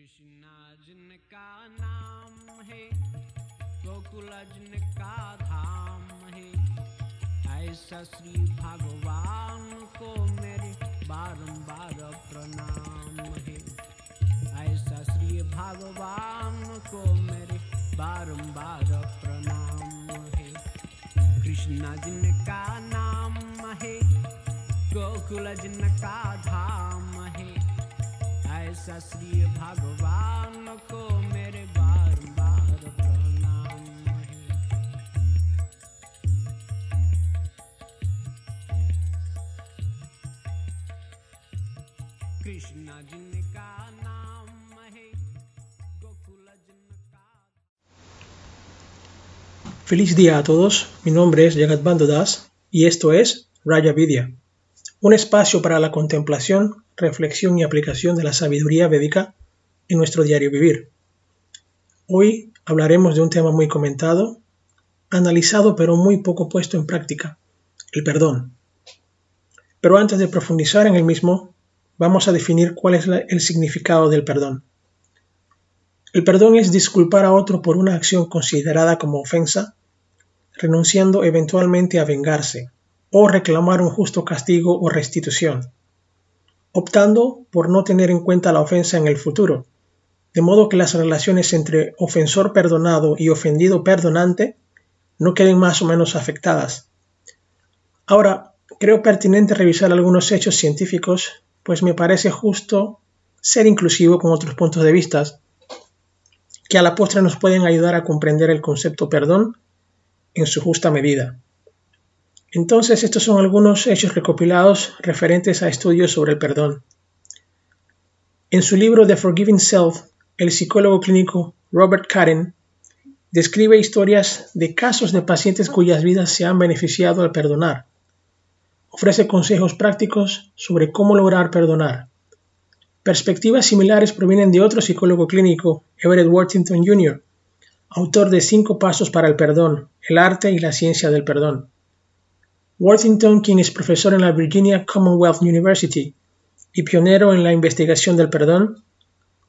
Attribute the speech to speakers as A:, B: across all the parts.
A: कृष्णा जिनका नाम है गोकुल जिनका धाम है। ऐसा श्री भगवान को मेरे बारंबार प्रणाम है। ऐसा श्री भगवान को मेरे बारंबार प्रणाम है। कृष्णा जिनका नाम है गोकुल जिनका धाम ऐसा श्री भगवान को मेरे बारंबार प्रणाम है कृष्ण जिनका नाम है गोकुल जिनका
B: Feliz día a todos, mi nombre es Jagat Bandodas y esto es Raya Vidya, un espacio para la contemplación, reflexión y aplicación de la sabiduría védica en nuestro diario vivir. Hoy hablaremos de un tema muy comentado, analizado pero muy poco puesto en práctica, el perdón. Pero antes de profundizar en el mismo, vamos a definir cuál es el significado del perdón. El perdón es disculpar a otro por una acción considerada como ofensa, renunciando eventualmente a vengarse o reclamar un justo castigo o restitución, optando por no tener en cuenta la ofensa en el futuro, de modo que las relaciones entre ofensor perdonado y ofendido perdonante no queden más o menos afectadas. Ahora, creo pertinente revisar algunos hechos científicos, pues me parece justo ser inclusivo con otros puntos de vista que a la postre nos pueden ayudar a comprender el concepto perdón en su justa medida. Entonces, estos son algunos hechos recopilados referentes a estudios sobre el perdón. En su libro The Forgiving Self, el psicólogo clínico Robert Karen describe historias de casos de pacientes cuyas vidas se han beneficiado al perdonar. Ofrece consejos prácticos sobre cómo lograr perdonar. Perspectivas similares provienen de otro psicólogo clínico, Everett Worthington Jr., autor de Cinco Pasos para el Perdón, el arte y la ciencia del perdón. Worthington, quien es profesor en la Virginia Commonwealth University y pionero en la investigación del perdón,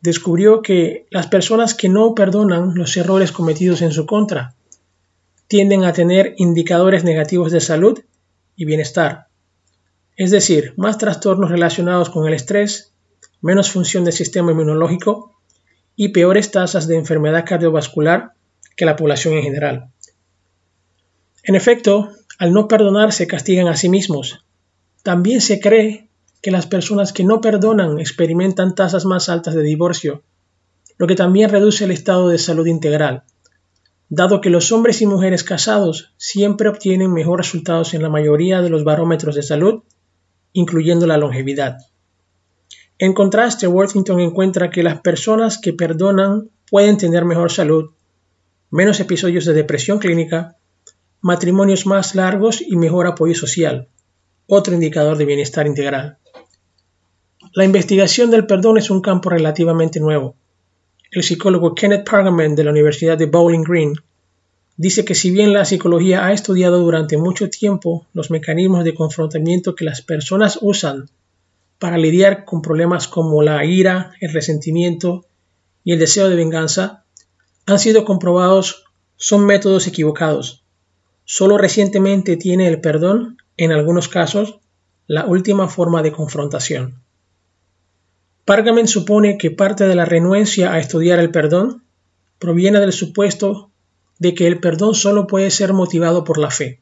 B: descubrió que las personas que no perdonan los errores cometidos en su contra tienden a tener indicadores negativos de salud y bienestar, es decir, más trastornos relacionados con el estrés, menos función del sistema inmunológico y peores tasas de enfermedad cardiovascular que la población en general. En efecto, al no perdonar se castigan a sí mismos. También se cree que las personas que no perdonan experimentan tasas más altas de divorcio, lo que también reduce el estado de salud integral, dado que los hombres y mujeres casados siempre obtienen mejores resultados en la mayoría de los barómetros de salud, incluyendo la longevidad. En contraste, Worthington encuentra que las personas que perdonan pueden tener mejor salud, menos episodios de depresión clínica, matrimonios más largos y mejor apoyo social, otro indicador de bienestar integral. La investigación del perdón es un campo relativamente nuevo. El psicólogo Kenneth Pargaman de la Universidad de Bowling Green dice que si bien la psicología ha estudiado durante mucho tiempo los mecanismos de confrontamiento que las personas usan para lidiar con problemas como la ira, el resentimiento y el deseo de venganza, han sido comprobados son métodos equivocados. Solo recientemente tiene el perdón, en algunos casos, la última forma de confrontación. Pargamen supone que parte de la renuencia a estudiar el perdón proviene del supuesto de que el perdón solo puede ser motivado por la fe,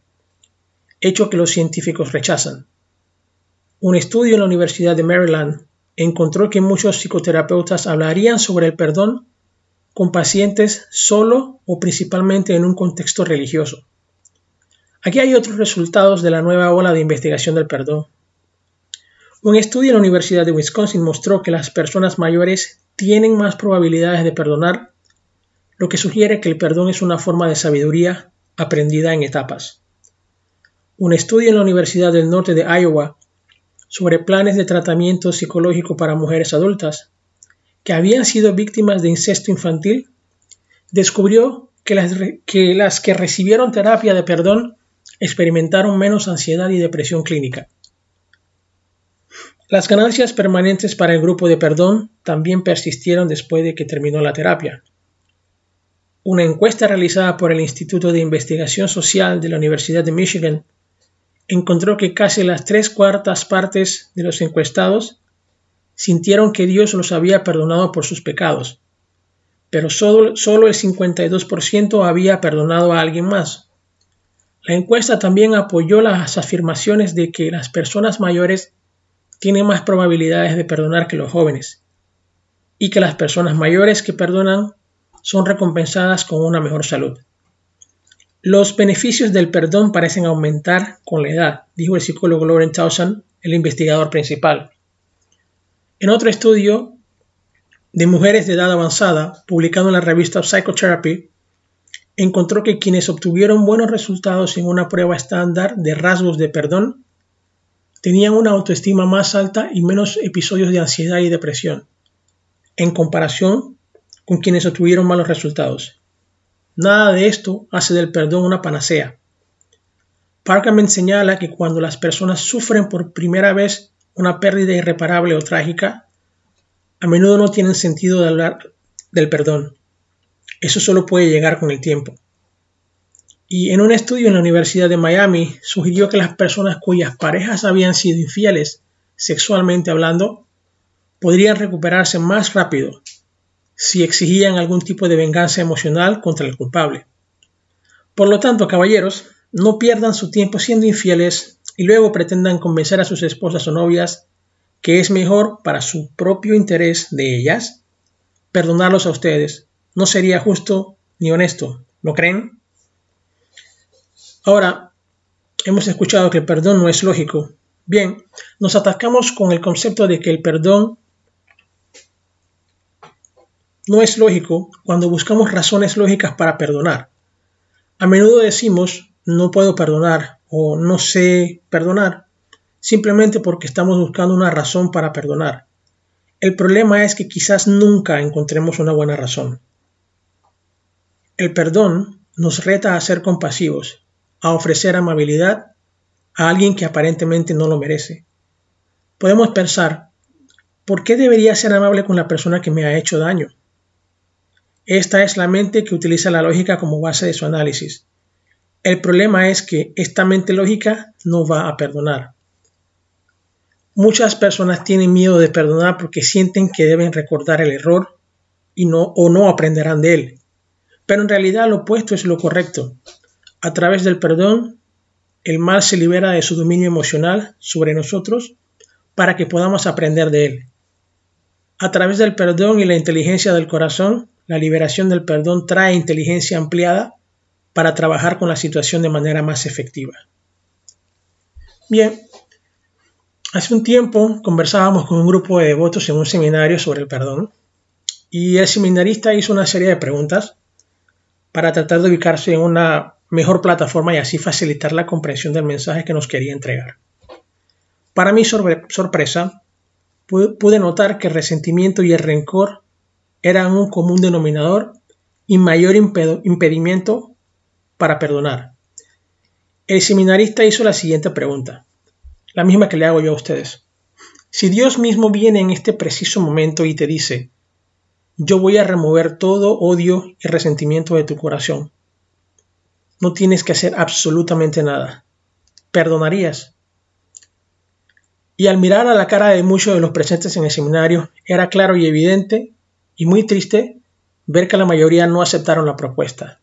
B: hecho que los científicos rechazan. Un estudio en la Universidad de Maryland encontró que muchos psicoterapeutas hablarían sobre el perdón con pacientes solo o principalmente en un contexto religioso. Aquí hay otros resultados de la nueva ola de investigación del perdón. Un estudio en la Universidad de Wisconsin mostró que las personas mayores tienen más probabilidades de perdonar, lo que sugiere que el perdón es una forma de sabiduría aprendida en etapas. Un estudio en la Universidad del Norte de Iowa sobre planes de tratamiento psicológico para mujeres adultas que habían sido víctimas de incesto infantil descubrió que las, que las que recibieron terapia de perdón experimentaron menos ansiedad y depresión clínica. Las ganancias permanentes para el grupo de perdón también persistieron después de que terminó la terapia. Una encuesta realizada por el Instituto de Investigación Social de la Universidad de Michigan encontró que casi las tres cuartas partes de los encuestados sintieron que Dios los había perdonado por sus pecados, pero solo, el 52% había perdonado a alguien más. La encuesta también apoyó las afirmaciones de que las personas mayores tienen más probabilidades de perdonar que los jóvenes, y que las personas mayores que perdonan son recompensadas con una mejor salud. Los beneficios del perdón parecen aumentar con la edad, dijo el psicólogo Lauren Towson, el investigador principal. En otro estudio de mujeres de edad avanzada, publicado en la revista Psychotherapy, encontró que quienes obtuvieron buenos resultados en una prueba estándar de rasgos de perdón tenían una autoestima más alta y menos episodios de ansiedad y depresión, en comparación con quienes obtuvieron malos resultados. Nada de esto hace del perdón una panacea. Parkerman señala que cuando las personas sufren por primera vez una pérdida irreparable o trágica, a menudo no tienen sentido de hablar del perdón. Eso solo puede llegar con el tiempo. Y en un estudio en la Universidad de Miami sugirió que las personas cuyas parejas habían sido infieles sexualmente hablando podrían recuperarse más rápido si exigían algún tipo de venganza emocional contra el culpable. Por lo tanto, caballeros, no pierdan su tiempo siendo infieles y luego pretendan convencer a sus esposas o novias que es mejor para su propio interés de ellas perdonarlos a ustedes. No sería justo ni honesto, ¿no creen? Ahora, hemos escuchado que el perdón no es lógico. Bien, nos atacamos con el concepto de que el perdón no es lógico cuando buscamos razones lógicas para perdonar. A menudo decimos no puedo perdonar o no sé perdonar simplemente porque estamos buscando una razón para perdonar. El problema es que quizás nunca encontremos una buena razón. El perdón nos reta a ser compasivos, a ofrecer amabilidad a alguien que aparentemente no lo merece. Podemos pensar, ¿por qué debería ser amable con la persona que me ha hecho daño? Esta es la mente que utiliza la lógica como base de su análisis. El problema es que esta mente lógica no va a perdonar. Muchas personas tienen miedo de perdonar porque sienten que deben recordar el error y no o no aprenderán de él. Pero en realidad lo opuesto es lo correcto. A través del perdón, el mal se libera de su dominio emocional sobre nosotros para que podamos aprender de él. A través del perdón y la inteligencia del corazón, la liberación del perdón trae inteligencia ampliada para trabajar con la situación de manera más efectiva. Bien, hace un tiempo conversábamos con un grupo de devotos en un seminario sobre el perdón y el seminarista hizo una serie de preguntas para tratar de ubicarse en una mejor plataforma y así facilitar la comprensión del mensaje que nos quería entregar. Para mi sorpresa, pude notar que el resentimiento y el rencor eran un común denominador y mayor impedimento para perdonar. El seminarista hizo la siguiente pregunta, la misma que le hago yo a ustedes. Si Dios mismo viene en este preciso momento y te dice, yo voy a remover todo odio y resentimiento de tu corazón, no tienes que hacer absolutamente nada. ¿Perdonarías? Y al mirar a la cara de muchos de los presentes en el seminario, era claro y evidente y muy triste ver que la mayoría no aceptaron la propuesta.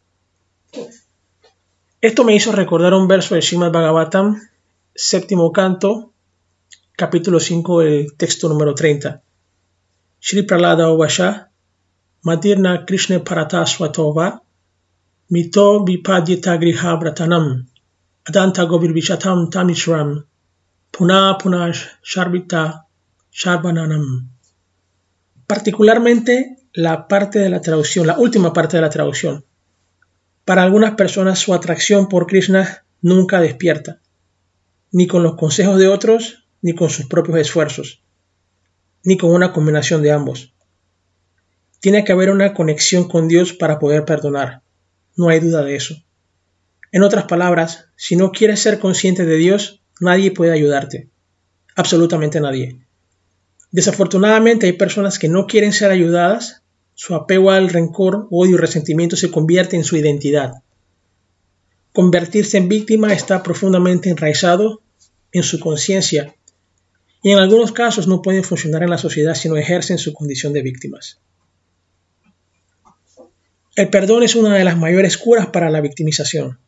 B: Esto me hizo recordar un verso de Srimad Bhagavatam, séptimo canto, capítulo 5, el texto número 30. Shri Pralada Ovasha, Madirna Krishna Parata Swatova, Mito Vipadyita Griha Bratanam, Adanta Govir Vishatam Tamishram, Puna Punash Sharbita Sharvananam particularmente la parte de la traducción, la última parte de la traducción. Para algunas personas su atracción por Krishna nunca despierta, ni con los consejos de otros, ni con sus propios esfuerzos, ni con una combinación de ambos. Tiene que haber una conexión con Dios para poder perdonar, no hay duda de eso. En otras palabras, si no quieres ser consciente de Dios, nadie puede ayudarte, absolutamente nadie. Desafortunadamente hay personas que no quieren ser ayudadas, su apego al rencor, odio y resentimiento se convierte en su identidad. Convertirse en víctima está profundamente enraizado en su conciencia y en algunos casos no pueden funcionar en la sociedad si no ejercen su condición de víctimas. El perdón es una de las mayores curas para la victimización.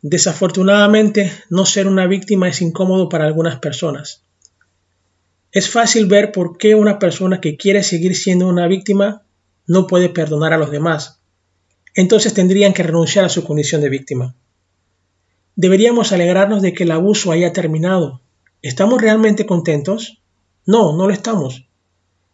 B: Desafortunadamente, no ser una víctima es incómodo para algunas personas. Es fácil ver por qué una persona que quiere seguir siendo una víctima no puede perdonar a los demás. Entonces tendrían que renunciar a su condición de víctima. Deberíamos alegrarnos de que el abuso haya terminado. ¿Estamos realmente contentos? No, no lo estamos.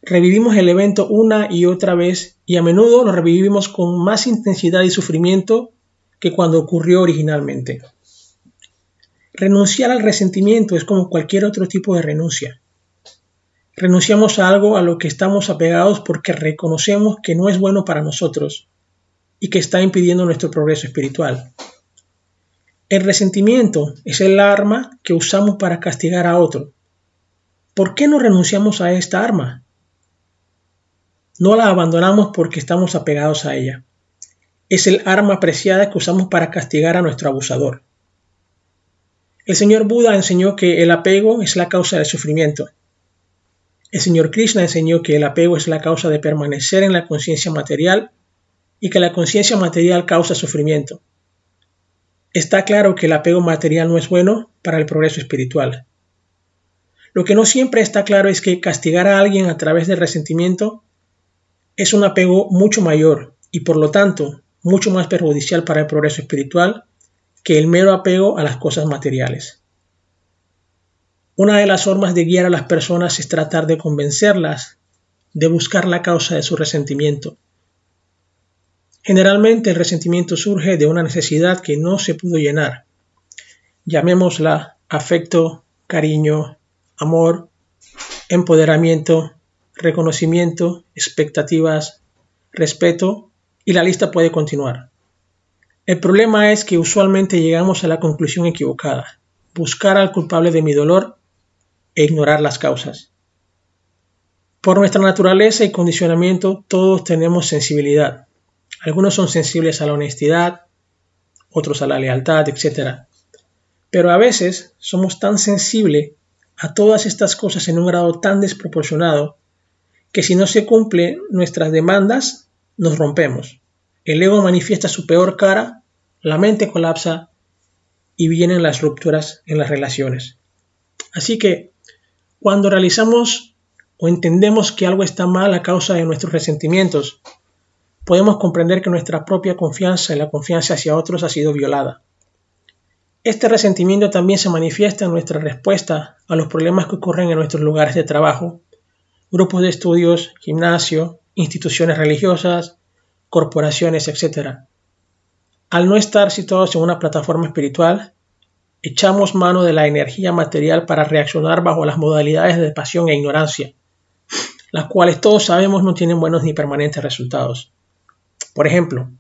B: Revivimos el evento una y otra vez y a menudo lo revivimos con más intensidad y sufrimiento que cuando ocurrió originalmente. Renunciar al resentimiento es como cualquier otro tipo de renuncia. Renunciamos a algo a lo que estamos apegados porque reconocemos que no es bueno para nosotros y que está impidiendo nuestro progreso espiritual. El resentimiento es el arma que usamos para castigar a otro. ¿Por qué no renunciamos a esta arma? No la abandonamos porque estamos apegados a ella. Es el arma preciada que usamos para castigar a nuestro abusador. El señor Buda enseñó que el apego es la causa del sufrimiento el señor Krishna enseñó que el apego es la causa de permanecer en la conciencia material y que la conciencia material causa sufrimiento. Está claro que el apego material no es bueno para el progreso espiritual. Lo que no siempre está claro es que castigar a alguien a través del resentimiento es un apego mucho mayor y por lo tanto mucho más perjudicial para el progreso espiritual que el mero apego a las cosas materiales. Una de las formas de guiar a las personas es tratar de convencerlas de buscar la causa de su resentimiento. Generalmente el resentimiento surge de una necesidad que no se pudo llenar. Llamémosla afecto, cariño, amor, empoderamiento, reconocimiento, expectativas, respeto y la lista puede continuar. El problema es que usualmente llegamos a la conclusión equivocada. Buscar al culpable de mi dolor e ignorar las causas. Por nuestra naturaleza y condicionamiento todos tenemos sensibilidad. Algunos son sensibles a la honestidad, otros a la lealtad, etc. Pero a veces somos tan sensibles a todas estas cosas en un grado tan desproporcionado que si no se cumplen nuestras demandas, nos rompemos. El ego manifiesta su peor cara, la mente colapsa y vienen las rupturas en las relaciones. Así que cuando realizamos o entendemos que algo está mal a causa de nuestros resentimientos, podemos comprender que nuestra propia confianza y la confianza hacia otros ha sido violada. Este resentimiento también se manifiesta en nuestra respuesta a los problemas que ocurren en nuestros lugares de trabajo, grupos de estudios, gimnasio, instituciones religiosas, corporaciones, etc. Al no estar situados en una plataforma espiritual, echamos mano de la energía material para reaccionar bajo las modalidades de pasión e ignorancia, las cuales todos sabemos no tienen buenos ni permanentes resultados. Por ejemplo,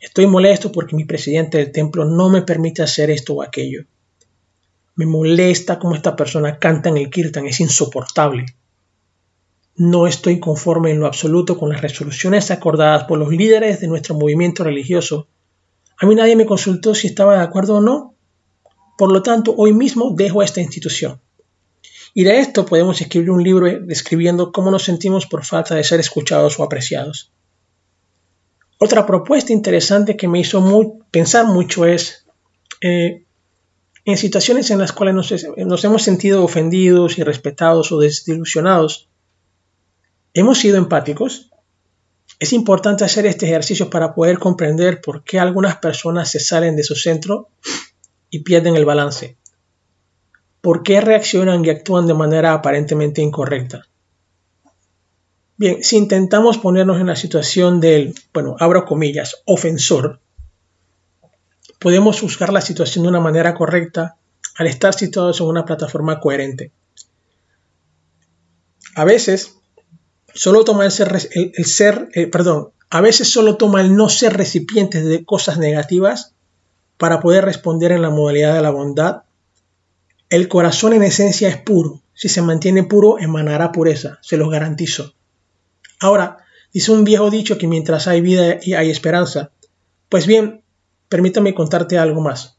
B: estoy molesto porque mi presidente del templo no me permite hacer esto o aquello. Me molesta cómo esta persona canta en el kirtan, es insoportable. No estoy conforme en lo absoluto con las resoluciones acordadas por los líderes de nuestro movimiento religioso. A mí nadie me consultó si estaba de acuerdo o no, por lo tanto, hoy mismo dejo esta institución. Y de esto podemos escribir un libro describiendo cómo nos sentimos por falta de ser escuchados o apreciados. Otra propuesta interesante que me hizo pensar mucho es, eh, en situaciones en las cuales nos, nos hemos sentido ofendidos, irrespetados o desilusionados, ¿hemos sido empáticos? Es importante hacer este ejercicio para poder comprender por qué algunas personas se salen de su centro y pierden el balance? ¿Por qué reaccionan y actúan de manera aparentemente incorrecta? Bien, si intentamos ponernos en la situación del, bueno, abro comillas, ofensor, podemos juzgar la situación de una manera correcta al estar situados en una plataforma coherente. A veces, solo toma el ser, el, ser eh, perdón, a veces solo toma el no ser recipiente de cosas negativas para poder responder en la modalidad de la bondad, el corazón en esencia es puro, si se mantiene puro, emanará pureza, se los garantizo. Ahora, dice un viejo dicho que mientras hay vida y hay esperanza. Pues bien, permítame contarte algo más.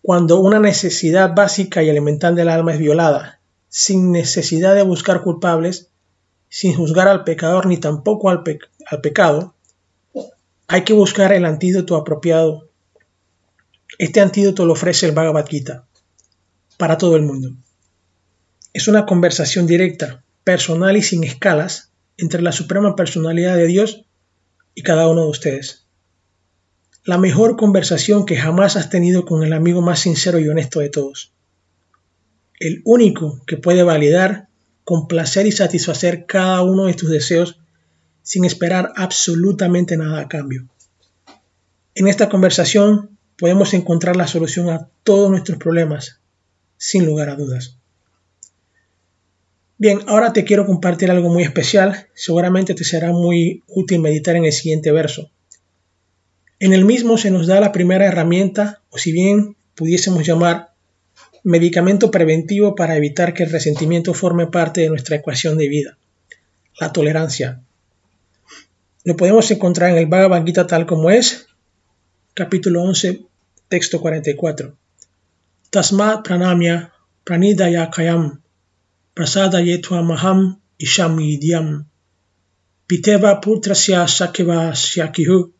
B: Cuando una necesidad básica y elemental del alma es violada, sin necesidad de buscar culpables, sin juzgar al pecador ni tampoco al, pecado, hay que buscar el antídoto apropiado. Este antídoto lo ofrece el Bhagavad Gita para todo el mundo. Es una conversación directa, personal y sin escalas entre la suprema personalidad de Dios y cada uno de ustedes. La mejor conversación que jamás has tenido con el amigo más sincero y honesto de todos. El único que puede validar, complacer y satisfacer cada uno de tus deseos sin esperar absolutamente nada a cambio. En esta conversación podemos encontrar la solución a todos nuestros problemas, sin lugar a dudas. Bien, ahora te quiero compartir algo muy especial, seguramente te será muy útil meditar en el siguiente verso. En el mismo se nos da la primera herramienta, o si bien pudiésemos llamar medicamento preventivo para evitar que el resentimiento forme parte de nuestra ecuación de vida, la tolerancia. Lo podemos encontrar en el Bhagavad Gita tal como es, capítulo 11, texto 44. Tasmat pranamya pranidaya kayam prasadayetva maham isham idyam piteva putrasya sakeva syakihu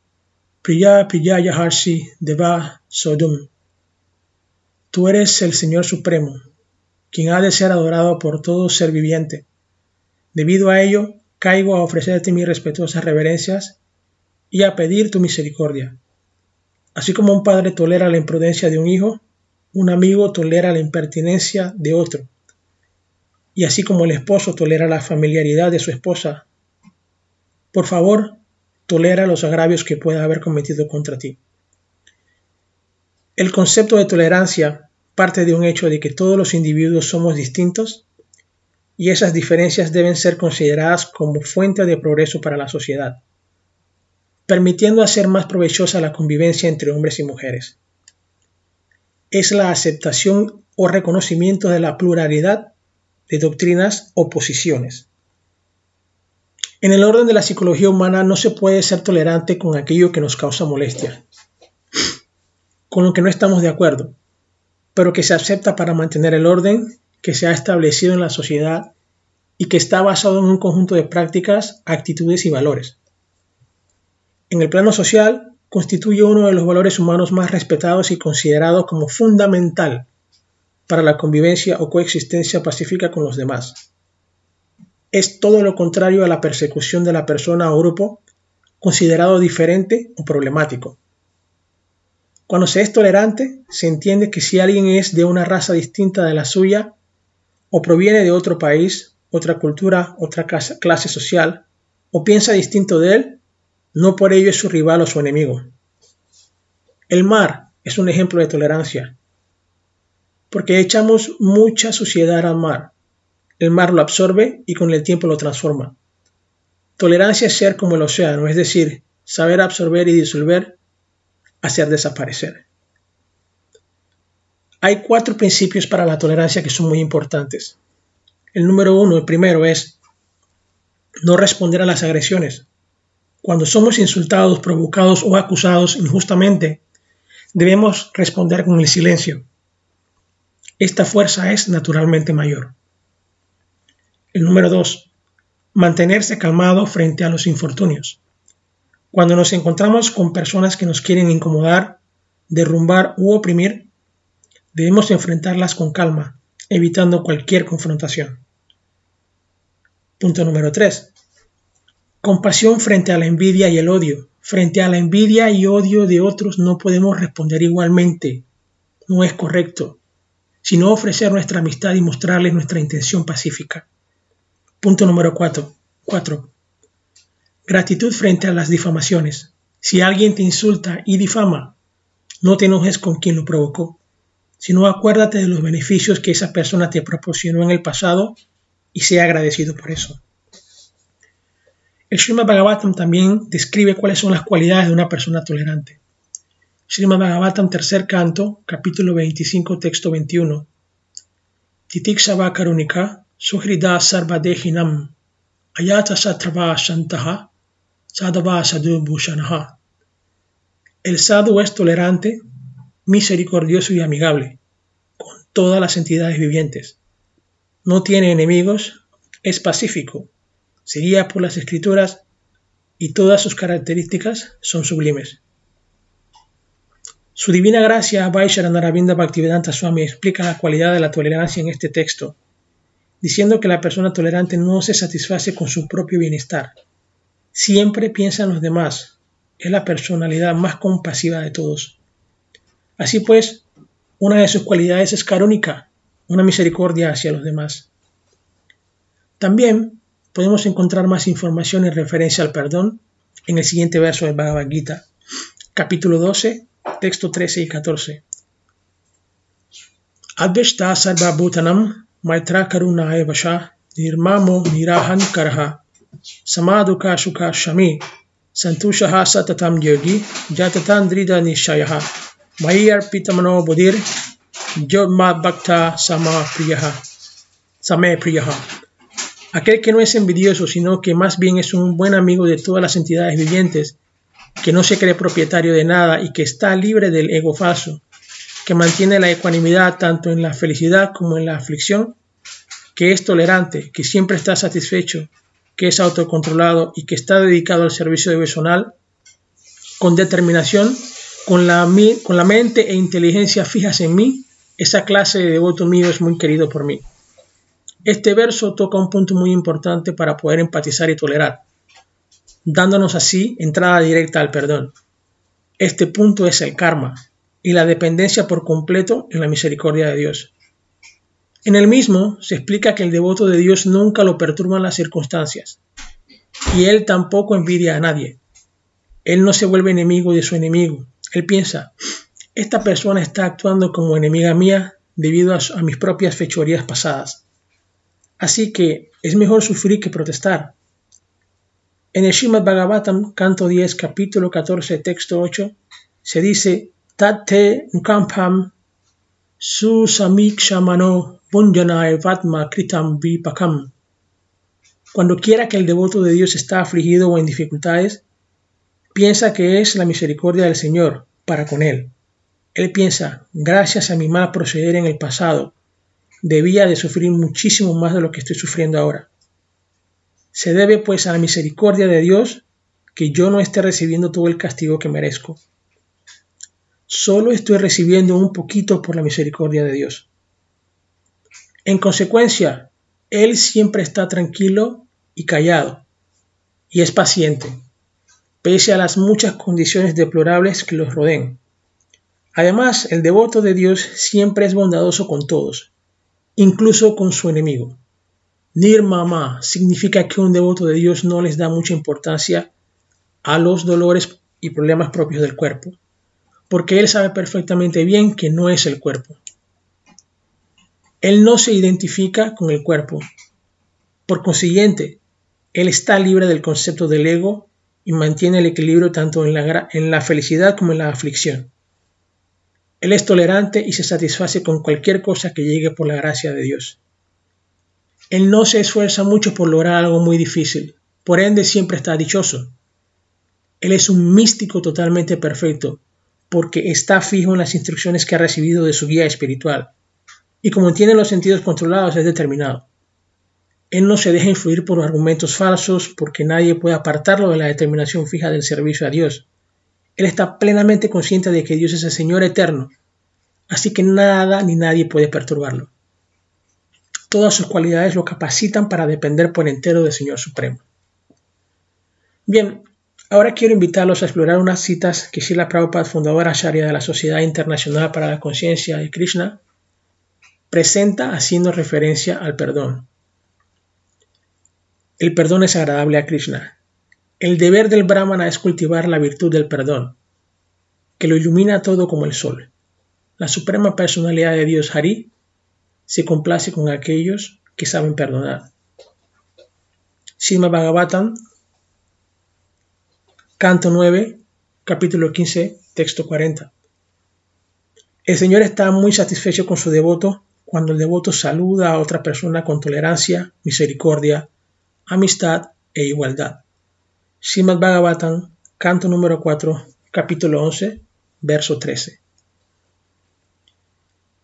B: priya priya yaharsi deva sodum. Tú eres el Señor Supremo, quien ha de ser adorado por todo ser viviente. Debido a ello, caigo a ofrecerte mis respetuosas reverencias y a pedir tu misericordia. Así como un padre tolera la imprudencia de un hijo, un amigo tolera la impertinencia de otro. Y así como el esposo tolera la familiaridad de su esposa, por favor, tolera los agravios que pueda haber cometido contra ti. El concepto de tolerancia parte de un hecho de que todos los individuos somos distintos y esas diferencias deben ser consideradas como fuente de progreso para la sociedad, permitiendo hacer más provechosa la convivencia entre hombres y mujeres es la aceptación o reconocimiento de la pluralidad de doctrinas o posiciones. En el orden de la psicología humana no se puede ser tolerante con aquello que nos causa molestia, con lo que no estamos de acuerdo, pero que se acepta para mantener el orden que se ha establecido en la sociedad y que está basado en un conjunto de prácticas, actitudes y valores. En el plano social, constituye uno de los valores humanos más respetados y considerados como fundamental para la convivencia o coexistencia pacífica con los demás. Es todo lo contrario a la persecución de la persona o grupo considerado diferente o problemático. Cuando se es tolerante, se entiende que si alguien es de una raza distinta de la suya, o proviene de otro país, otra cultura, otra clase social, o piensa distinto de él, no por ello es su rival o su enemigo. El mar es un ejemplo de tolerancia, porque echamos mucha suciedad al mar. El mar lo absorbe y con el tiempo lo transforma. Tolerancia es ser como el océano, es decir, saber absorber y disolver, hacer desaparecer. Hay cuatro principios para la tolerancia que son muy importantes. El número uno, el primero es no responder a las agresiones. Cuando somos insultados, provocados o acusados injustamente, debemos responder con el silencio. Esta fuerza es naturalmente mayor. El número 2. Mantenerse calmado frente a los infortunios. Cuando nos encontramos con personas que nos quieren incomodar, derrumbar u oprimir, debemos enfrentarlas con calma, evitando cualquier confrontación. Punto número 3. Compasión frente a la envidia y el odio. Frente a la envidia y odio de otros no podemos responder igualmente. No es correcto, sino ofrecer nuestra amistad y mostrarles nuestra intención pacífica. Punto número 4. 4. Gratitud frente a las difamaciones. Si alguien te insulta y difama, no te enojes con quien lo provocó, sino acuérdate de los beneficios que esa persona te proporcionó en el pasado y sea agradecido por eso. El Srimad Bhagavatam también describe cuáles son las cualidades de una persona tolerante. Srimad Bhagavatam, tercer canto, capítulo 25, texto 21. Titiksava Karunika, Suhrida Sarvadehinam, Ayata Satrava Shantaha, Sadava Sadhu Bhushanaha. El sadhu es tolerante, misericordioso y amigable con todas las entidades vivientes. No tiene enemigos, es pacífico, se por las escrituras y todas sus características son sublimes. Su divina gracia, Vaisharanaravinda Bhaktivedanta Swami, explica la cualidad de la tolerancia en este texto, diciendo que la persona tolerante no se satisface con su propio bienestar. Siempre piensa en los demás. Es la personalidad más compasiva de todos. Así pues, una de sus cualidades es carónica, una misericordia hacia los demás. También podemos encontrar más información en referencia al perdón en el siguiente verso de Bhagavad Gita, capítulo 12, texto 13 y 14. Adveshta sarva bhutanam maitra karuna evasha nirmamo nirahan karha samaduka shuka shami santushaha satatam yogi jatatan drida nishayaha. Mayar pitamano budir yodma bhakta sama priyaha same priyaha. Aquel que no es envidioso, sino que más bien es un buen amigo de todas las entidades vivientes, que no se cree propietario de nada y que está libre del ego falso, que mantiene la ecuanimidad tanto en la felicidad como en la aflicción, que es tolerante, que siempre está satisfecho, que es autocontrolado y que está dedicado al servicio devocional con determinación, con la, con la mente e inteligencia fijas en mí, esa clase de devoto mío es muy querido por mí. Este verso toca un punto muy importante para poder empatizar y tolerar, dándonos así entrada directa al perdón. Este punto es el karma y la dependencia por completo en la misericordia de Dios. En el mismo se explica que el devoto de Dios nunca lo perturban las circunstancias y él tampoco envidia a nadie. Él no se vuelve enemigo de su enemigo. Él piensa, esta persona está actuando como enemiga mía debido a, mis propias fechorías pasadas. Así que es mejor sufrir que protestar. En el Srimad Bhagavatam, canto 10, capítulo 14, texto 8, se dice, Tate nkampam susamikshamano vatma kritam vipakam. Cuando quiera que el devoto de Dios está afligido o en dificultades, piensa que es la misericordia del Señor para con él. Él piensa, gracias a mi mal proceder en el pasado, debía de sufrir muchísimo más de lo que estoy sufriendo ahora. Se debe pues a la misericordia de Dios que yo no esté recibiendo todo el castigo que merezco. Solo estoy recibiendo un poquito por la misericordia de Dios. En consecuencia, Él siempre está tranquilo y callado, y es paciente, pese a las muchas condiciones deplorables que los rodeen. Además, el devoto de Dios siempre es bondadoso con todos, incluso con su enemigo. Nirmama significa que un devoto de Dios no les da mucha importancia a los dolores y problemas propios del cuerpo, porque él sabe perfectamente bien que no es el cuerpo. Él no se identifica con el cuerpo. Por consiguiente, él está libre del concepto del ego y mantiene el equilibrio tanto en la, felicidad como en la aflicción. Él es tolerante y se satisface con cualquier cosa que llegue por la gracia de Dios. Él no se esfuerza mucho por lograr algo muy difícil, por ende siempre está dichoso. Él es un místico totalmente perfecto, porque está fijo en las instrucciones que ha recibido de su guía espiritual, y como tiene los sentidos controlados es determinado. Él no se deja influir por argumentos falsos, porque nadie puede apartarlo de la determinación fija del servicio a Dios. Él está plenamente consciente de que Dios es el Señor eterno, así que nada ni nadie puede perturbarlo. Todas sus cualidades lo capacitan para depender por entero del Señor Supremo. Bien, ahora quiero invitarlos a explorar unas citas que Srila Prabhupada, fundadora Sharia de la Sociedad Internacional para la Conciencia de Krishna, presenta haciendo referencia al perdón. El perdón es agradable a Krishna. El deber del brahmana es cultivar la virtud del perdón, que lo ilumina todo como el sol. La suprema personalidad de Dios Hari se complace con aquellos que saben perdonar. Sima Bhagavatam, canto 9, capítulo 15, texto 40. El Señor está muy satisfecho con su devoto cuando el devoto saluda a otra persona con tolerancia, misericordia, amistad e igualdad. Srimad Bhagavatam, canto número 4, capítulo 11, verso 13.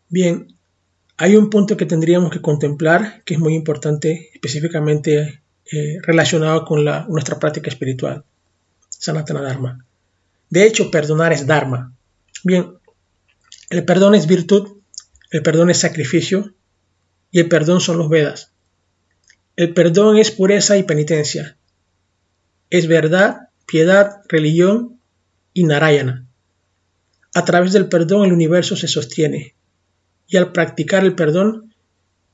B: Bien, hay un punto que tendríamos que contemplar que es muy importante, específicamente eh, relacionado con nuestra práctica espiritual, Sanatana Dharma. De hecho, perdonar es Dharma. Bien, el perdón es virtud, el perdón es sacrificio y el perdón son los Vedas. El perdón es pureza y penitencia. Es verdad, piedad, religión y Narayana. A través del perdón el universo se sostiene y al practicar el perdón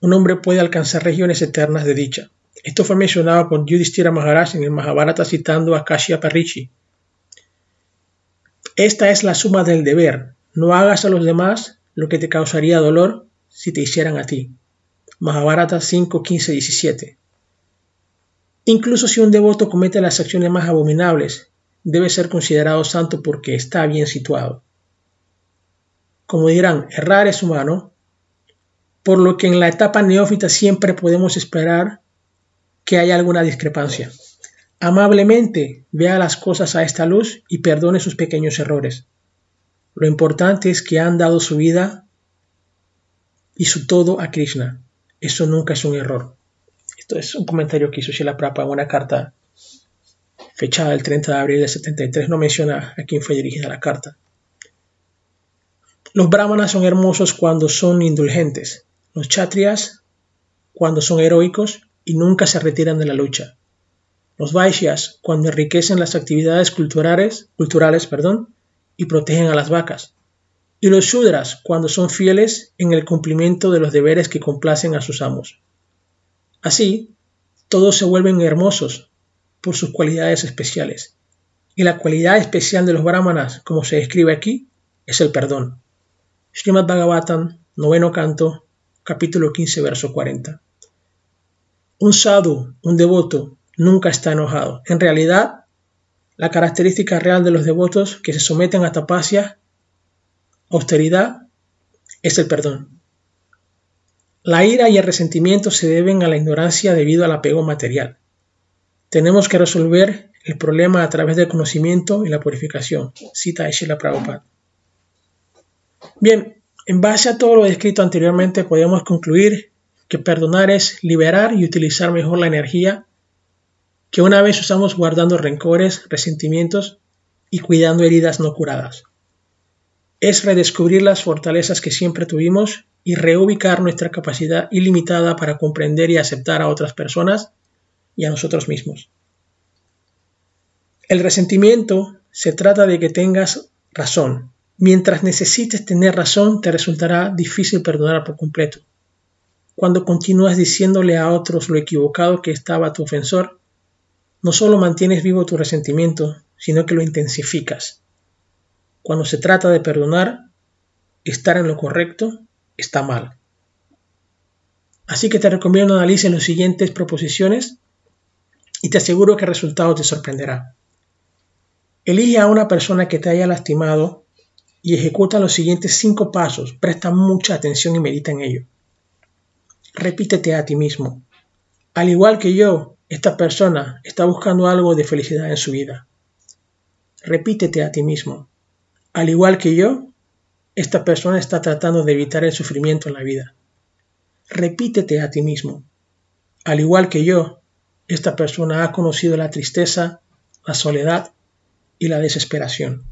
B: un hombre puede alcanzar regiones eternas de dicha. Esto fue mencionado por Yudhishthira Maharaj en el Mahabharata citando a Kashya Parichi. Esta es la suma del deber. No hagas a los demás lo que te causaría dolor si te hicieran a ti. Mahabharata 5, 15, 17. Incluso si un devoto comete las acciones más abominables, debe ser considerado santo porque está bien situado. Como dirán, errar es humano, por lo que en la etapa neófita siempre podemos esperar que haya alguna discrepancia. Amablemente vea las cosas a esta luz y perdone sus pequeños errores. Lo importante es que han dado su vida y su todo a Krishna. Eso nunca es un error. Esto es un comentario que hizo Shila Prabhupada en una carta fechada el 30 de abril de 73. No menciona a quién fue dirigida la carta. Los brahmanas son hermosos cuando son indulgentes. Los chatrias cuando son heroicos y nunca se retiran de la lucha. Los vaishyas cuando enriquecen las actividades culturales, culturales perdón, y protegen a las vacas. Y los shudras cuando son fieles en el cumplimiento de los deberes que complacen a sus amos. Así, todos se vuelven hermosos por sus cualidades especiales. Y la cualidad especial de los brahmanas, como se describe aquí, es el perdón. Srimad Bhagavatam, noveno canto, capítulo 15, verso 40. Un sadhu, un devoto, nunca está enojado. En realidad, la característica real de los devotos que se someten a tapasya, austeridad, es el perdón. La ira y el resentimiento se deben a la ignorancia debido al apego material. Tenemos que resolver el problema a través del conocimiento y la purificación. Cita Shila Prabhupada. Bien, en base a todo lo descrito anteriormente, podemos concluir que perdonar es liberar y utilizar mejor la energía que una vez usamos guardando rencores, resentimientos y cuidando heridas no curadas. Es redescubrir las fortalezas que siempre tuvimos y reubicar nuestra capacidad ilimitada para comprender y aceptar a otras personas y a nosotros mismos. El resentimiento se trata de que tengas razón. Mientras necesites tener razón, te resultará difícil perdonar por completo. Cuando continúas diciéndole a otros lo equivocado que estaba tu ofensor, no solo mantienes vivo tu resentimiento, sino que lo intensificas. Cuando se trata de perdonar, estar en lo correcto está mal. Así que te recomiendo analices las siguientes proposiciones y te aseguro que el resultado te sorprenderá. Elige a una persona que te haya lastimado y ejecuta los siguientes cinco pasos. Presta mucha atención y medita en ello. Repítete a ti mismo. Al igual que yo, esta persona está buscando algo de felicidad en su vida. Repítete a ti mismo. Al igual que yo, esta persona está tratando de evitar el sufrimiento en la vida. Repítete a ti mismo. Al igual que yo, esta persona ha conocido la tristeza, la soledad y la desesperación.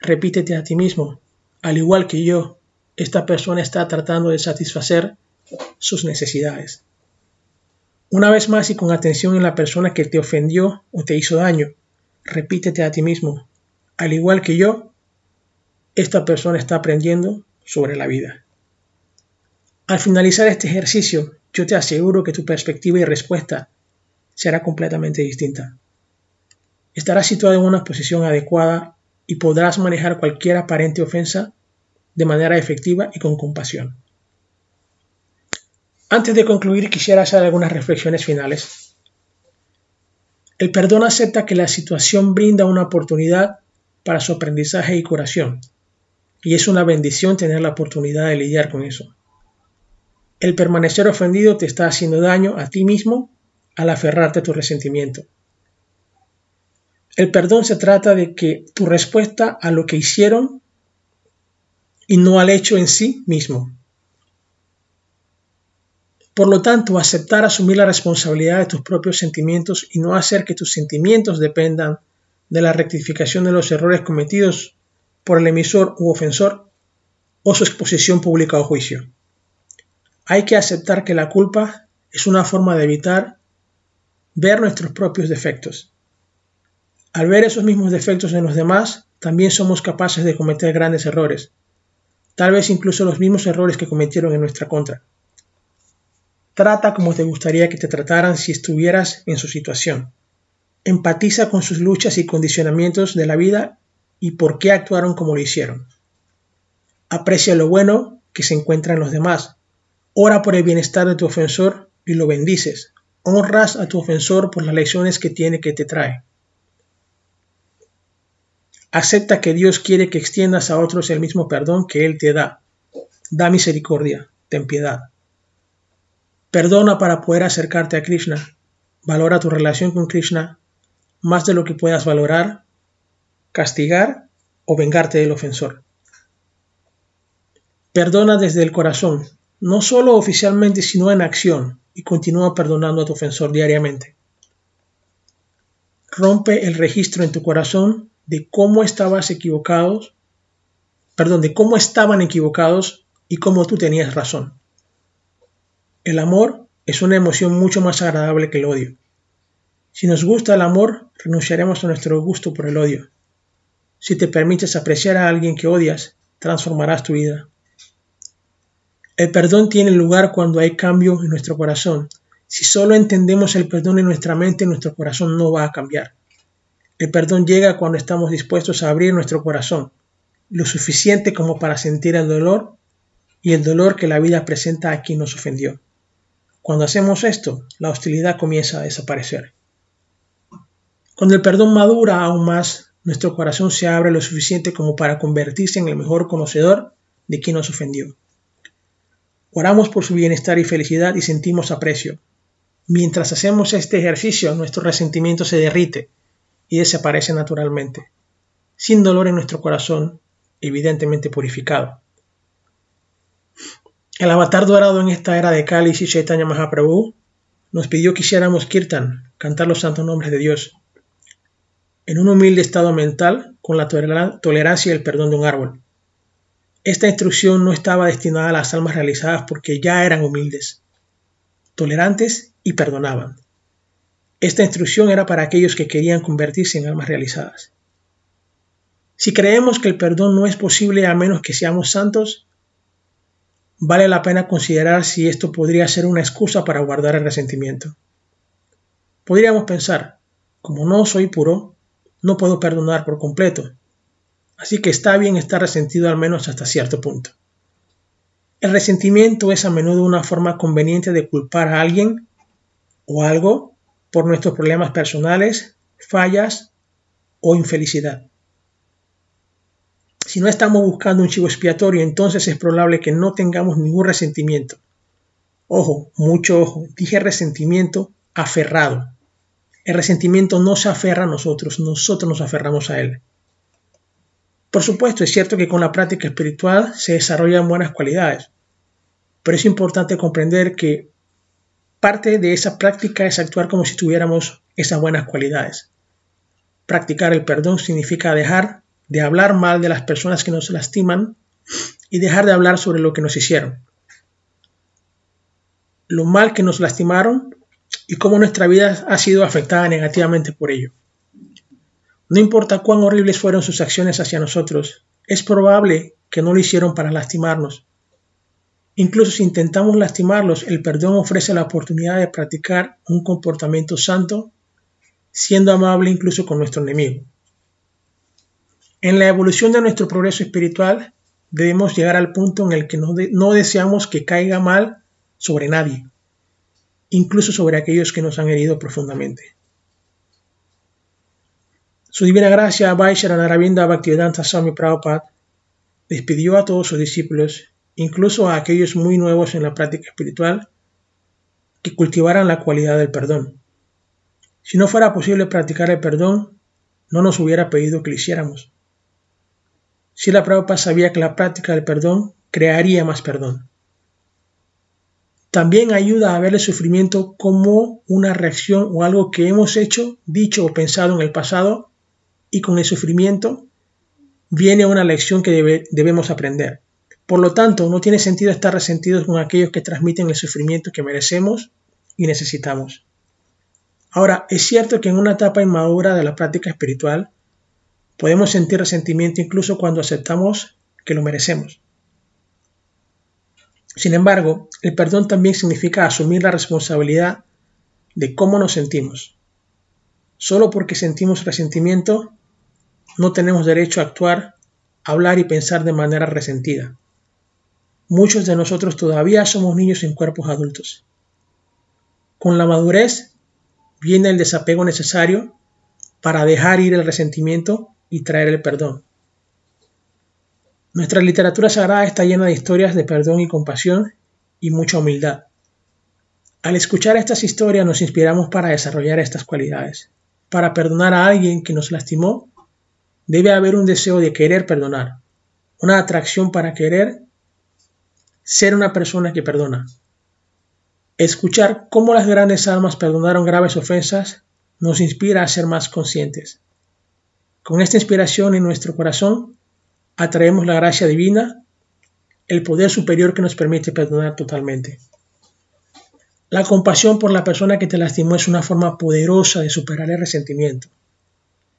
B: Repítete a ti mismo. Al igual que yo, esta persona está tratando de satisfacer sus necesidades. Una vez más y con atención en la persona que te ofendió o te hizo daño, repítete a ti mismo. Al igual que yo, esta persona está aprendiendo sobre la vida. Al finalizar este ejercicio, yo te aseguro que tu perspectiva y respuesta será completamente distinta. Estarás situado en una posición adecuada y podrás manejar cualquier aparente ofensa de manera efectiva y con compasión. Antes de concluir, quisiera hacer algunas reflexiones finales. El perdón acepta que la situación brinda una oportunidad para su aprendizaje y curación, y es una bendición tener la oportunidad de lidiar con eso. El permanecer ofendido te está haciendo daño a ti mismo al aferrarte a tu resentimiento. El perdón se trata de que tu respuesta a lo que hicieron y no al hecho en sí mismo. Por lo tanto, aceptar asumir la responsabilidad de tus propios sentimientos y no hacer que tus sentimientos dependan de la rectificación de los errores cometidos por el emisor u ofensor o su exposición pública o juicio. Hay que aceptar que la culpa es una forma de evitar ver nuestros propios defectos. Al ver esos mismos defectos en los demás, también somos capaces de cometer grandes errores, tal vez incluso los mismos errores que cometieron en nuestra contra. Trata como te gustaría que te trataran si estuvieras en su situación. Empatiza con sus luchas y condicionamientos de la vida y por qué actuaron como lo hicieron. Aprecia lo bueno que se encuentra en los demás. Ora por el bienestar de tu ofensor y lo bendices. Honras a tu ofensor por las lecciones que tiene que te trae. Acepta que Dios quiere que extiendas a otros el mismo perdón que Él te da. Da misericordia, ten piedad. Perdona para poder acercarte a Krishna. Valora tu relación con Krishna más de lo que puedas valorar, castigar o vengarte del ofensor. Perdona desde el corazón, no solo oficialmente sino en acción, y continúa perdonando a tu ofensor diariamente. Rompe el registro en tu corazón de cómo estabas equivocados, perdón, de cómo estaban equivocados y cómo tú tenías razón. El amor es una emoción mucho más agradable que el odio. Si nos gusta el amor, renunciaremos a nuestro gusto por el odio. Si te permites apreciar a alguien que odias, transformarás tu vida. El perdón tiene lugar cuando hay cambio en nuestro corazón. Si solo entendemos el perdón en nuestra mente, nuestro corazón no va a cambiar. El perdón llega cuando estamos dispuestos a abrir nuestro corazón, lo suficiente como para sentir el dolor y el dolor que la vida presenta a quien nos ofendió. Cuando hacemos esto, la hostilidad comienza a desaparecer. Cuando el perdón madura aún más, nuestro corazón se abre lo suficiente como para convertirse en el mejor conocedor de quien nos ofendió. Oramos por su bienestar y felicidad y sentimos aprecio. Mientras hacemos este ejercicio, nuestro resentimiento se derrite y desaparece naturalmente, sin dolor en nuestro corazón, evidentemente purificado. El avatar dorado en esta era de Kali y Chaitanya Mahaprabhu nos pidió que hiciéramos kirtan, cantar los santos nombres de Dios, en un humilde estado mental con la tolerancia y el perdón de un árbol. Esta instrucción no estaba destinada a las almas realizadas porque ya eran humildes, tolerantes y perdonaban. Esta instrucción era para aquellos que querían convertirse en almas realizadas. Si creemos que el perdón no es posible a menos que seamos santos, vale la pena considerar si esto podría ser una excusa para guardar el resentimiento. Podríamos pensar, como no soy puro, no puedo perdonar por completo, así que está bien estar resentido al menos hasta cierto punto. El resentimiento es a menudo una forma conveniente de culpar a alguien o algo por nuestros problemas personales, fallas o infelicidad. Si no estamos buscando un chivo expiatorio, entonces es probable que no tengamos ningún resentimiento. Ojo, mucho ojo, dije resentimiento aferrado. El resentimiento no se aferra a nosotros, nosotros nos aferramos a él. Por supuesto, es cierto que con la práctica espiritual se desarrollan buenas cualidades, pero es importante comprender que parte de esa práctica es actuar como si tuviéramos esas buenas cualidades. Practicar el perdón significa dejar de hablar mal de las personas que nos lastiman y dejar de hablar sobre lo que nos hicieron. Lo mal que nos lastimaron y cómo nuestra vida ha sido afectada negativamente por ello. No importa cuán horribles fueron sus acciones hacia nosotros, es probable que no lo hicieron para lastimarnos. Incluso si intentamos lastimarlos, el perdón ofrece la oportunidad de practicar un comportamiento santo, siendo amable incluso con nuestro enemigo. En la evolución de nuestro progreso espiritual debemos llegar al punto en el que no, deseamos que caiga mal sobre nadie, incluso sobre aquellos que nos han herido profundamente. Su divina gracia, Vaishnava Naravinda Bhaktivedanta Swami Prabhupada, despidió a todos sus discípulos incluso a aquellos muy nuevos en la práctica espiritual, que cultivaran la cualidad del perdón. Si no fuera posible practicar el perdón, no nos hubiera pedido que lo hiciéramos. Si la Prabhupada sabía que la práctica del perdón crearía más perdón. También ayuda a ver el sufrimiento como una reacción o algo que hemos hecho, dicho o pensado en el pasado y con el sufrimiento viene una lección que debemos aprender. Por lo tanto, no tiene sentido estar resentidos con aquellos que transmiten el sufrimiento que merecemos y necesitamos. Ahora, es cierto que en una etapa inmadura de la práctica espiritual podemos sentir resentimiento incluso cuando aceptamos que lo merecemos. Sin embargo, el perdón también significa asumir la responsabilidad de cómo nos sentimos. Solo porque sentimos resentimiento, no tenemos derecho a actuar, hablar y pensar de manera resentida. Muchos de nosotros todavía somos niños en cuerpos adultos. Con la madurez viene el desapego necesario para dejar ir el resentimiento y traer el perdón. Nuestra literatura sagrada está llena de historias de perdón y compasión y mucha humildad. Al escuchar estas historias nos inspiramos para desarrollar estas cualidades. Para perdonar a alguien que nos lastimó, debe haber un deseo de querer perdonar, una atracción para querer ser una persona que perdona. Escuchar cómo las grandes almas perdonaron graves ofensas nos inspira a ser más conscientes. Con esta inspiración en nuestro corazón, atraemos la gracia divina, el poder superior que nos permite perdonar totalmente. La compasión por la persona que te lastimó es una forma poderosa de superar el resentimiento.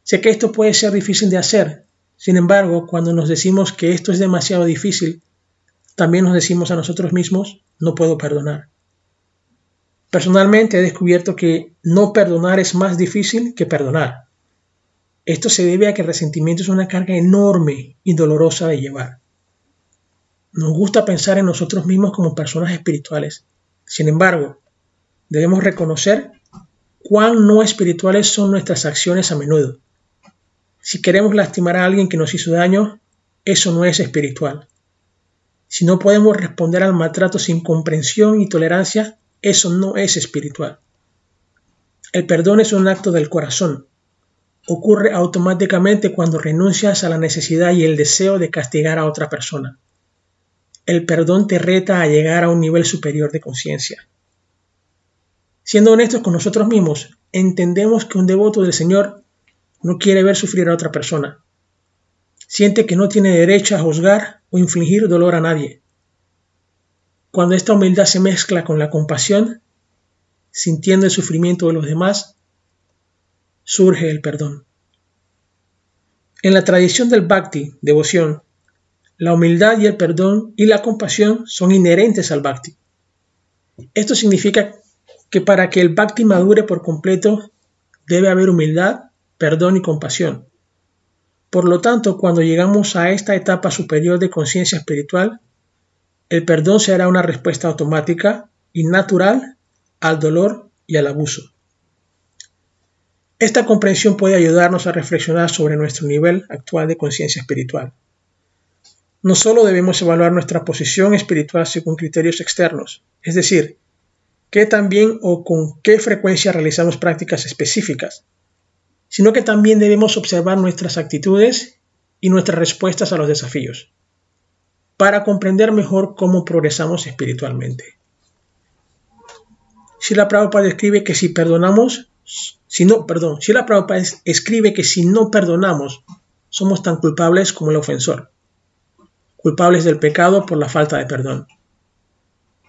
B: Sé que esto puede ser difícil de hacer, sin embargo, cuando nos decimos que esto es demasiado difícil, también nos decimos a nosotros mismos, no puedo perdonar. Personalmente he descubierto que no perdonar es más difícil que perdonar. Esto se debe a que el resentimiento es una carga enorme y dolorosa de llevar. Nos gusta pensar en nosotros mismos como personas espirituales. Sin embargo, debemos reconocer cuán no espirituales son nuestras acciones a menudo. Si queremos lastimar a alguien que nos hizo daño, eso no es espiritual. Si no podemos responder al maltrato sin comprensión y tolerancia, eso no es espiritual. El perdón es un acto del corazón. Ocurre automáticamente cuando renuncias a la necesidad y el deseo de castigar a otra persona. El perdón te reta a llegar a un nivel superior de conciencia. Siendo honestos con nosotros mismos, entendemos que un devoto del Señor no quiere ver sufrir a otra persona. Siente que no tiene derecho a juzgar o infligir dolor a nadie. Cuando esta humildad se mezcla con la compasión, sintiendo el sufrimiento de los demás, surge el perdón. En la tradición del bhakti, devoción, la humildad y el perdón y la compasión son inherentes al bhakti. Esto significa que para que el bhakti madure por completo debe haber humildad, perdón y compasión. Por lo tanto, cuando llegamos a esta etapa superior de conciencia espiritual, el perdón será una respuesta automática y natural al dolor y al abuso. Esta comprensión puede ayudarnos a reflexionar sobre nuestro nivel actual de conciencia espiritual. No solo debemos evaluar nuestra posición espiritual según criterios externos, es decir, qué también o con qué frecuencia realizamos prácticas específicas, sino que también debemos observar nuestras actitudes y nuestras respuestas a los desafíos, para comprender mejor cómo progresamos espiritualmente. Si la Prabhupada escribe que si perdonamos, si no, perdón, si la Prabhupada escribe que si no perdonamos, somos tan culpables como el ofensor, culpables del pecado por la falta de perdón.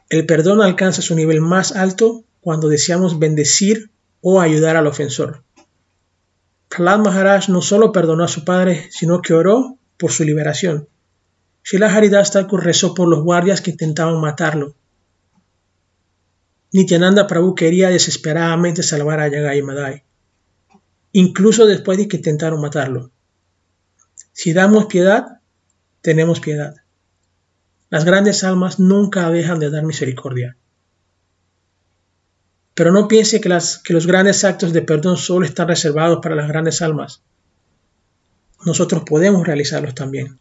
B: El perdón alcanza su nivel más alto cuando deseamos bendecir o ayudar al ofensor, Prahlad Maharaj no solo perdonó a su padre, sino que oró por su liberación. Shila Haridas Thakur rezó por los guardias que intentaban matarlo. Nityananda Prabhu quería desesperadamente salvar a Yagai Madai, incluso después de que intentaron matarlo. Si damos piedad, tenemos piedad. Las grandes almas nunca dejan de dar misericordia. Pero no piense que, que los grandes actos de perdón solo están reservados para las grandes almas. Nosotros podemos realizarlos también.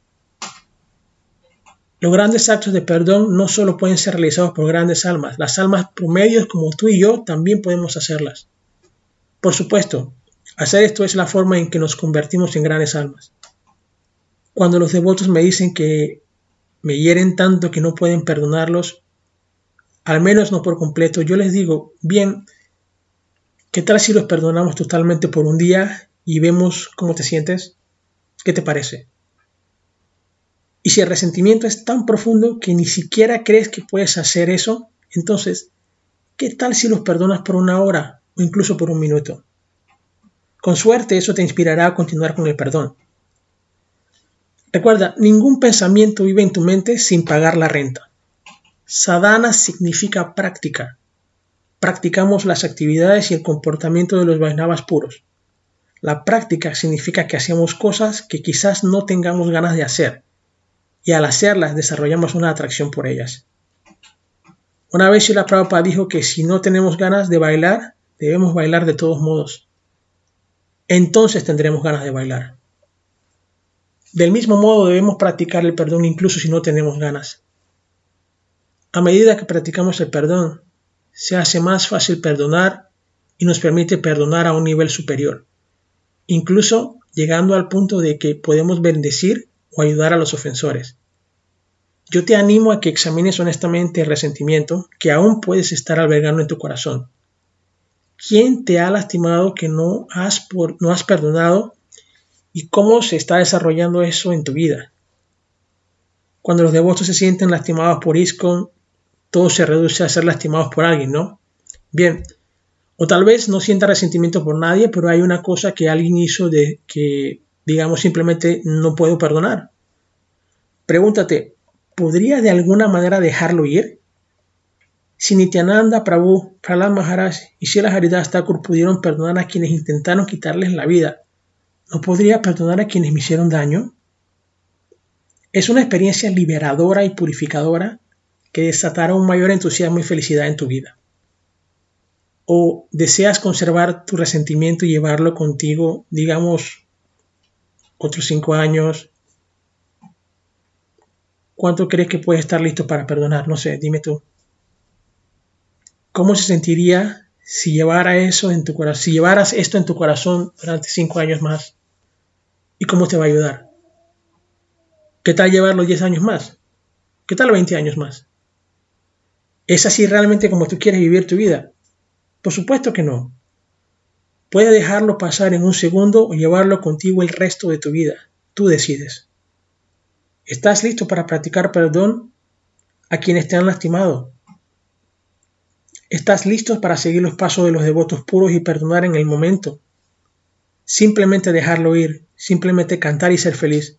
B: Los grandes actos de perdón no solo pueden ser realizados por grandes almas, las almas promedios como tú y yo también podemos hacerlas. Por supuesto, hacer esto es la forma en que nos convertimos en grandes almas. Cuando los devotos me dicen que me hieren tanto que no pueden perdonarlos, al menos no por completo, yo les digo, bien, ¿qué tal si los perdonamos totalmente por un día y vemos cómo te sientes? ¿Qué te parece? Y si el resentimiento es tan profundo que ni siquiera crees que puedes hacer eso, entonces, ¿qué tal si los perdonas por una hora o incluso por un minuto? Con suerte eso te inspirará a continuar con el perdón. Recuerda, ningún pensamiento vive en tu mente sin pagar la renta. Sadhana significa práctica. Practicamos las actividades y el comportamiento de los Vaisnavas puros. La práctica significa que hacemos cosas que quizás no tengamos ganas de hacer, y al hacerlas desarrollamos una atracción por ellas. Una vez la Prabhupada dijo que si no tenemos ganas de bailar, debemos bailar de todos modos. Entonces tendremos ganas de bailar. Del mismo modo debemos practicar el perdón incluso si no tenemos ganas. A medida que practicamos el perdón, se hace más fácil perdonar y nos permite perdonar a un nivel superior, incluso llegando al punto de que podemos bendecir o ayudar a los ofensores. Yo te animo a que examines honestamente el resentimiento que aún puedes estar albergando en tu corazón. ¿Quién te ha lastimado que no has, no has perdonado y cómo se está desarrollando eso en tu vida? Cuando los devotos se sienten lastimados por ISKCON, todo se reduce a ser lastimados por alguien, ¿no? Bien, o tal vez no sienta resentimiento por nadie, pero hay una cosa que alguien hizo de que digamos simplemente no puedo perdonar. Pregúntate, ¿podría de alguna manera dejarlo ir? Si Nityananda Prabhu, Prahlad Maharaj y Srila Haridas Thakur pudieron perdonar a quienes intentaron quitarles la vida, ¿no podría perdonar a quienes me hicieron daño? Es una experiencia liberadora y purificadora que desatará un mayor entusiasmo y felicidad en tu vida. ¿O deseas conservar tu resentimiento y llevarlo contigo, digamos, otros cinco años. ¿Cuánto crees que puedes estar listo para perdonar? No sé, dime tú. ¿Cómo se sentiría si llevara eso en tu si llevaras esto en tu corazón durante cinco años más? ¿Y cómo te va a ayudar? ¿Qué tal llevarlo 10 años más? ¿Qué tal 20 años más? ¿Es así realmente como tú quieres vivir tu vida? Por supuesto que no. Puedes dejarlo pasar en un segundo o llevarlo contigo el resto de tu vida. Tú decides. ¿Estás listo para practicar perdón a quienes te han lastimado? ¿Estás listo para seguir los pasos de los devotos puros y perdonar en el momento? Simplemente dejarlo ir, simplemente cantar y ser feliz.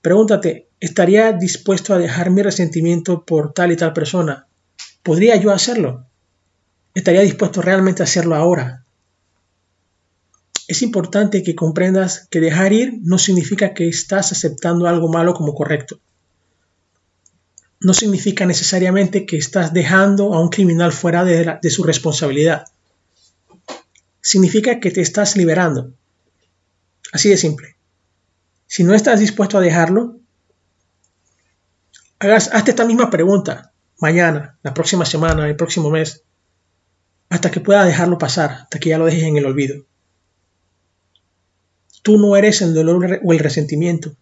B: Pregúntate, ¿estaría dispuesto a dejar mi resentimiento por tal y tal persona? ¿Podría yo hacerlo? ¿Estaría dispuesto realmente a hacerlo ahora? Es importante que comprendas que dejar ir no significa que estás aceptando algo malo como correcto. No significa necesariamente que estás dejando a un criminal fuera de, su responsabilidad. Significa que te estás liberando. Así de simple. Si no estás dispuesto a dejarlo, hagas, hazte esta misma pregunta mañana, la próxima semana, el próximo mes, hasta que pueda dejarlo pasar, hasta que ya lo dejes en el olvido. Tú no eres el dolor o el resentimiento.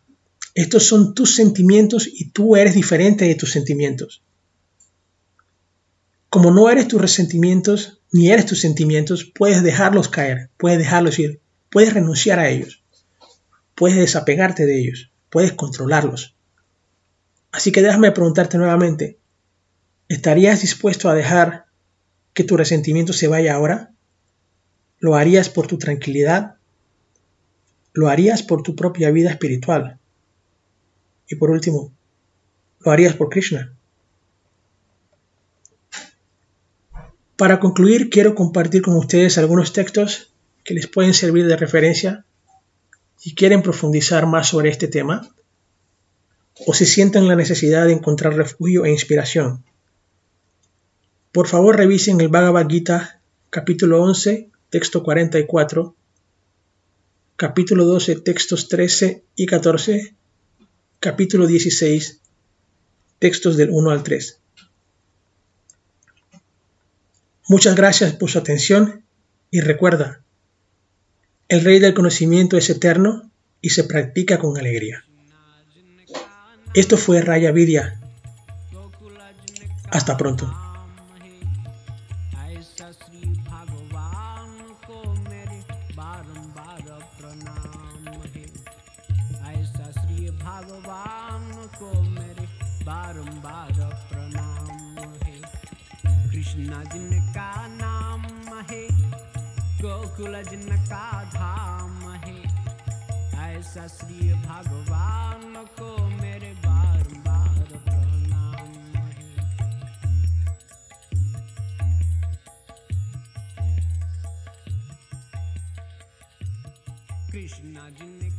B: Estos son tus sentimientos y tú eres diferente de tus sentimientos. Como no eres tus resentimientos ni eres tus sentimientos, puedes dejarlos caer, puedes dejarlos ir, puedes renunciar a ellos, puedes desapegarte de ellos, puedes controlarlos. Así que déjame preguntarte nuevamente, ¿estarías dispuesto a dejar que tu resentimiento se vaya ahora? ¿Lo harías por tu tranquilidad lo harías por tu propia vida espiritual. Y por último, lo harías por Krishna. Para concluir, quiero compartir con ustedes algunos textos que les pueden servir de referencia si quieren profundizar más sobre este tema o si sienten la necesidad de encontrar refugio e inspiración. Por favor, revisen el Bhagavad Gita, capítulo 11, texto 44 capítulo 12, textos 13 y 14, capítulo 16, textos del 1 al 3. Muchas gracias por su atención y recuerda, el Rey del Conocimiento es eterno y se practica con alegría. Esto fue Raya Vidya. Hasta pronto.
A: सुलजन का धाम है। ऐसा श्री भगवान को मेरे बार बार प्रणाम है। कृष्णा जी ने